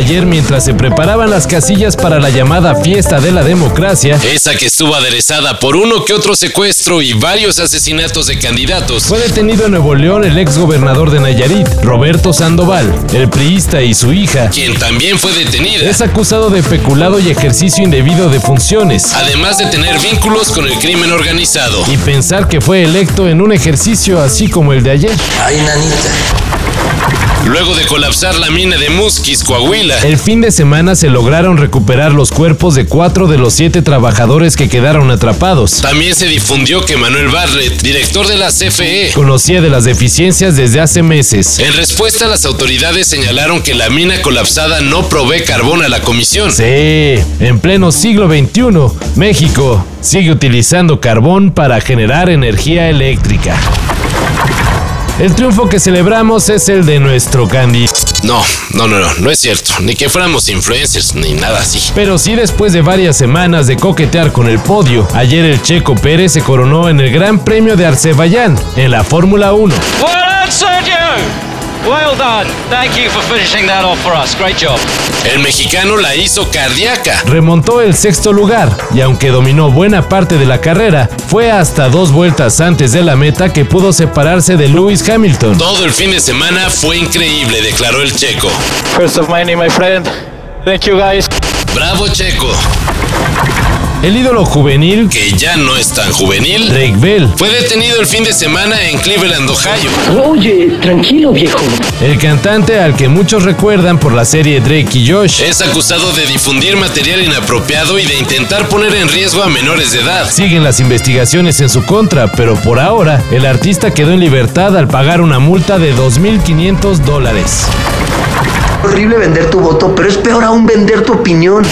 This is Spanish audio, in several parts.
Ayer mientras se preparaban las casillas para la llamada fiesta de la democracia, esa que estuvo aderezada por uno que otro secuestro y varios asesinatos de candidatos, fue detenido en Nuevo León el ex gobernador de Nayarit, Roberto Sandoval, el priista y su hija, quien también fue detenida. Es acusado de peculado y ejercicio indebido de funciones, además de tener vínculos con el crimen organizado. Y pensar que fue electo en un ejercicio así como el de ayer. Ay, nanita. Luego de colapsar la mina de Musquis, Coahuila. El fin de semana se lograron recuperar los cuerpos de cuatro de los siete trabajadores que quedaron atrapados. También se difundió que Manuel Bartlett, director de la CFE, conocía de las deficiencias desde hace meses. En respuesta, las autoridades señalaron que la mina colapsada no provee carbón a la comisión. Sí, en pleno siglo XXI, México sigue utilizando carbón para generar energía eléctrica. El triunfo que celebramos es el de nuestro Candy. No, no, no, no, no es cierto. Ni que fuéramos influencers, ni nada así. Pero sí después de varias semanas de coquetear con el podio, ayer el Checo Pérez se coronó en el Gran Premio de Arceballán, en la Fórmula 1. Well done. Thank you for finishing that off for us. Great job. El mexicano la hizo cardíaca. Remontó el sexto lugar y aunque dominó buena parte de la carrera, fue hasta dos vueltas antes de la meta que pudo separarse de Lewis Hamilton. Todo el fin de semana fue increíble, declaró el checo. First of many, my friend. Thank you guys. Bravo checo. El ídolo juvenil, que ya no es tan juvenil, Drake Bell, fue detenido el fin de semana en Cleveland, Ohio. Oye, tranquilo viejo. El cantante al que muchos recuerdan por la serie Drake y Josh es acusado de difundir material inapropiado y de intentar poner en riesgo a menores de edad. Siguen las investigaciones en su contra, pero por ahora el artista quedó en libertad al pagar una multa de 2.500 dólares. Horrible vender tu voto, pero es peor aún vender tu opinión.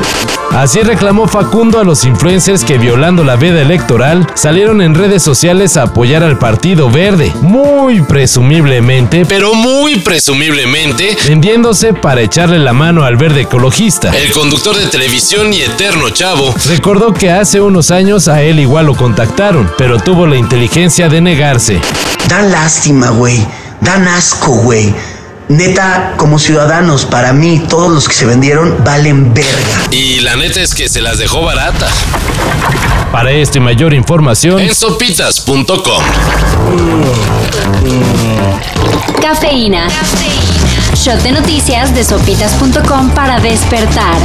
Así reclamó Facundo a los influencers que violando la veda electoral salieron en redes sociales a apoyar al Partido Verde, muy presumiblemente, pero muy presumiblemente, vendiéndose para echarle la mano al verde ecologista. El conductor de televisión y eterno chavo recordó que hace unos años a él igual lo contactaron, pero tuvo la inteligencia de negarse. Dan lástima, güey. Dan asco, güey neta, como ciudadanos, para mí, todos los que se vendieron valen verga. Y la neta es que se las dejó barata. Para esto y mayor información en sopitas.com. Cafeína. Cafeína. Shot de noticias de sopitas.com para despertar.